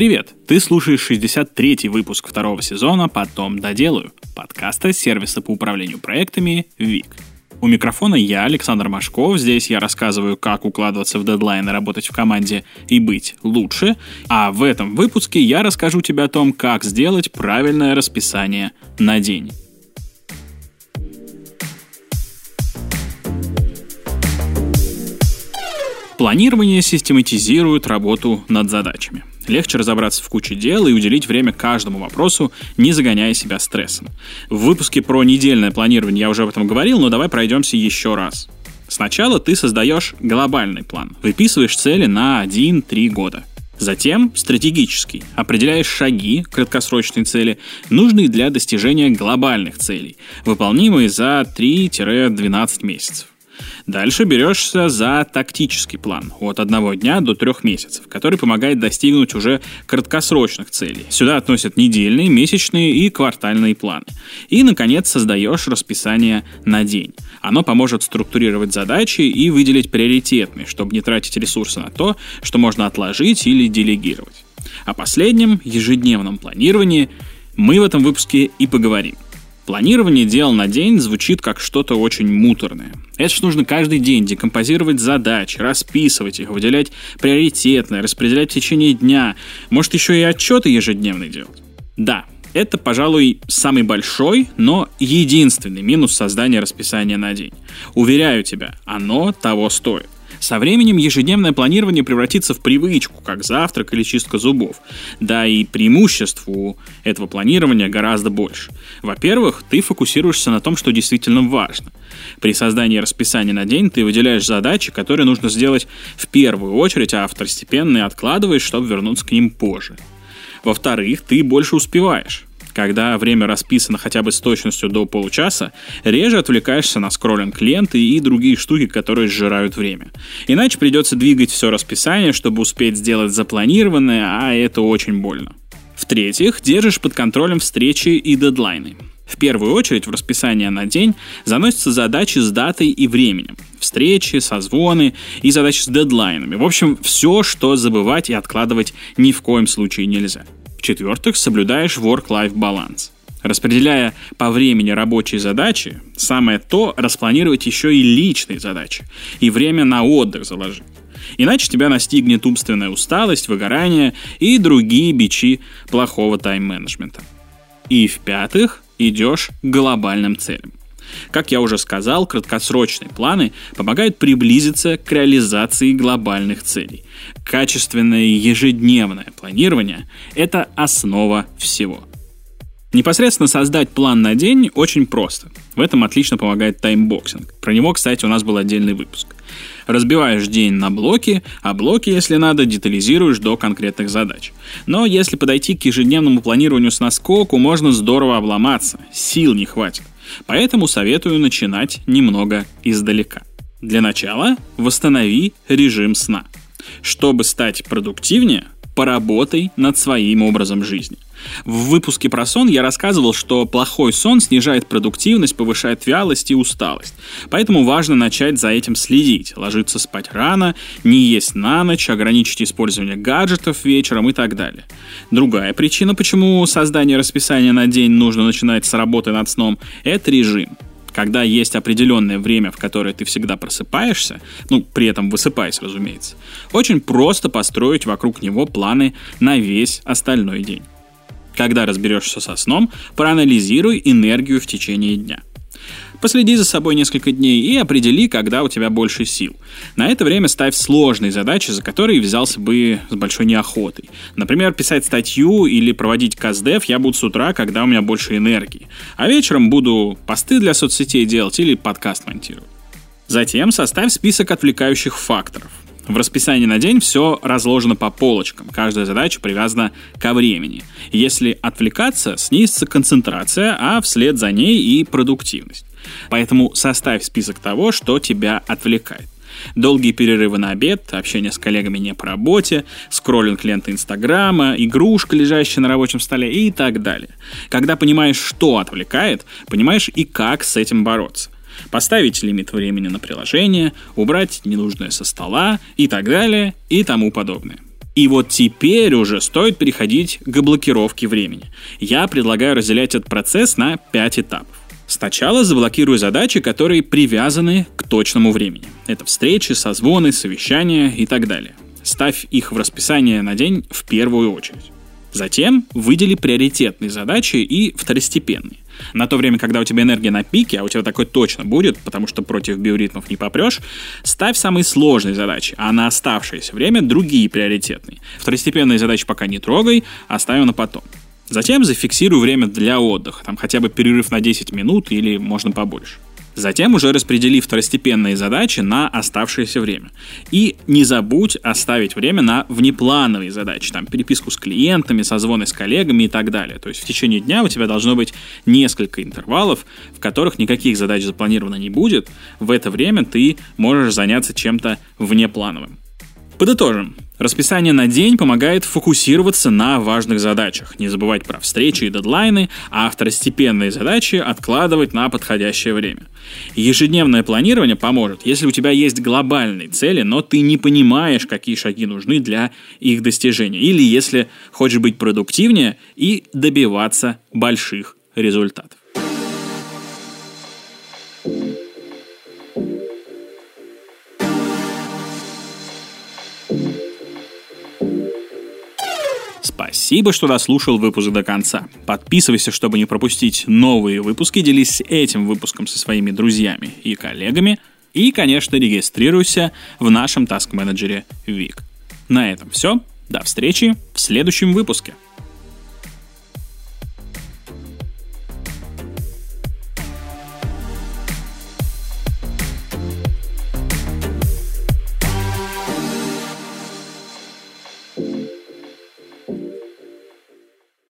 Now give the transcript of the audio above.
Привет! Ты слушаешь 63-й выпуск второго сезона «Потом доделаю» подкаста сервиса по управлению проектами «ВИК». У микрофона я, Александр Машков. Здесь я рассказываю, как укладываться в дедлайны, работать в команде и быть лучше. А в этом выпуске я расскажу тебе о том, как сделать правильное расписание на день. Планирование систематизирует работу над задачами. Легче разобраться в куче дел и уделить время каждому вопросу, не загоняя себя стрессом. В выпуске про недельное планирование я уже об этом говорил, но давай пройдемся еще раз. Сначала ты создаешь глобальный план, выписываешь цели на 1-3 года. Затем стратегический. Определяешь шаги, краткосрочные цели, нужные для достижения глобальных целей, выполнимые за 3-12 месяцев. Дальше берешься за тактический план от одного дня до трех месяцев, который помогает достигнуть уже краткосрочных целей. Сюда относят недельные, месячные и квартальные планы. И, наконец, создаешь расписание на день. Оно поможет структурировать задачи и выделить приоритетные, чтобы не тратить ресурсы на то, что можно отложить или делегировать. О последнем, ежедневном планировании мы в этом выпуске и поговорим – Планирование дел на день звучит как что-то очень муторное. Это ж нужно каждый день декомпозировать задачи, расписывать их, выделять приоритетные, распределять в течение дня. Может, еще и отчеты ежедневные делать? Да, это, пожалуй, самый большой, но единственный минус создания расписания на день. Уверяю тебя, оно того стоит. Со временем ежедневное планирование превратится в привычку, как завтрак или чистка зубов. Да и преимуществ у этого планирования гораздо больше. Во-первых, ты фокусируешься на том, что действительно важно. При создании расписания на день ты выделяешь задачи, которые нужно сделать в первую очередь, а второстепенные откладываешь, чтобы вернуться к ним позже. Во-вторых, ты больше успеваешь когда время расписано хотя бы с точностью до получаса, реже отвлекаешься на скроллинг ленты и другие штуки, которые сжирают время. Иначе придется двигать все расписание, чтобы успеть сделать запланированное, а это очень больно. В-третьих, держишь под контролем встречи и дедлайны. В первую очередь в расписание на день заносятся задачи с датой и временем. Встречи, созвоны и задачи с дедлайнами. В общем, все, что забывать и откладывать ни в коем случае нельзя. В-четвертых, соблюдаешь work-life баланс. Распределяя по времени рабочие задачи, самое то распланировать еще и личные задачи. И время на отдых заложить. Иначе тебя настигнет умственная усталость, выгорание и другие бичи плохого тайм-менеджмента. И в-пятых, идешь к глобальным целям. Как я уже сказал, краткосрочные планы помогают приблизиться к реализации глобальных целей. Качественное ежедневное планирование – это основа всего. Непосредственно создать план на день очень просто. В этом отлично помогает timeboxing. Про него, кстати, у нас был отдельный выпуск. Разбиваешь день на блоки, а блоки, если надо, детализируешь до конкретных задач. Но если подойти к ежедневному планированию с наскоку, можно здорово обломаться, сил не хватит. Поэтому советую начинать немного издалека. Для начала восстанови режим сна. Чтобы стать продуктивнее, поработай над своим образом жизни. В выпуске про сон я рассказывал, что плохой сон снижает продуктивность, повышает вялость и усталость. Поэтому важно начать за этим следить, ложиться спать рано, не есть на ночь, ограничить использование гаджетов вечером и так далее. Другая причина, почему создание расписания на день нужно начинать с работы над сном, это режим когда есть определенное время, в которое ты всегда просыпаешься, ну, при этом высыпаясь, разумеется, очень просто построить вокруг него планы на весь остальной день. Когда разберешься со сном, проанализируй энергию в течение дня. Последи за собой несколько дней и определи, когда у тебя больше сил. На это время ставь сложные задачи, за которые взялся бы с большой неохотой. Например, писать статью или проводить каздев я буду с утра, когда у меня больше энергии. А вечером буду посты для соцсетей делать или подкаст монтировать. Затем составь список отвлекающих факторов. В расписании на день все разложено по полочкам, каждая задача привязана ко времени. Если отвлекаться, снизится концентрация, а вслед за ней и продуктивность. Поэтому составь список того, что тебя отвлекает. Долгие перерывы на обед, общение с коллегами не по работе, скроллинг ленты Инстаграма, игрушка, лежащая на рабочем столе и так далее. Когда понимаешь, что отвлекает, понимаешь и как с этим бороться поставить лимит времени на приложение, убрать ненужное со стола и так далее и тому подобное. И вот теперь уже стоит переходить к блокировке времени. Я предлагаю разделять этот процесс на 5 этапов. Сначала заблокируй задачи, которые привязаны к точному времени. Это встречи, созвоны, совещания и так далее. Ставь их в расписание на день в первую очередь. Затем выдели приоритетные задачи и второстепенные. На то время, когда у тебя энергия на пике, а у тебя такой точно будет, потому что против биоритмов не попрешь, ставь самые сложные задачи, а на оставшееся время другие приоритетные. Второстепенные задачи пока не трогай, оставим на потом. Затем зафиксирую время для отдыха, там хотя бы перерыв на 10 минут или можно побольше. Затем уже распредели второстепенные задачи на оставшееся время. И не забудь оставить время на внеплановые задачи, там переписку с клиентами, созвоны с коллегами и так далее. То есть в течение дня у тебя должно быть несколько интервалов, в которых никаких задач запланировано не будет. В это время ты можешь заняться чем-то внеплановым. Подытожим. Расписание на день помогает фокусироваться на важных задачах, не забывать про встречи и дедлайны, а второстепенные задачи откладывать на подходящее время. Ежедневное планирование поможет, если у тебя есть глобальные цели, но ты не понимаешь, какие шаги нужны для их достижения, или если хочешь быть продуктивнее и добиваться больших результатов. Спасибо, что дослушал выпуск до конца. Подписывайся, чтобы не пропустить новые выпуски, делись этим выпуском со своими друзьями и коллегами. И, конечно, регистрируйся в нашем Manager Вик. На этом все. До встречи в следующем выпуске.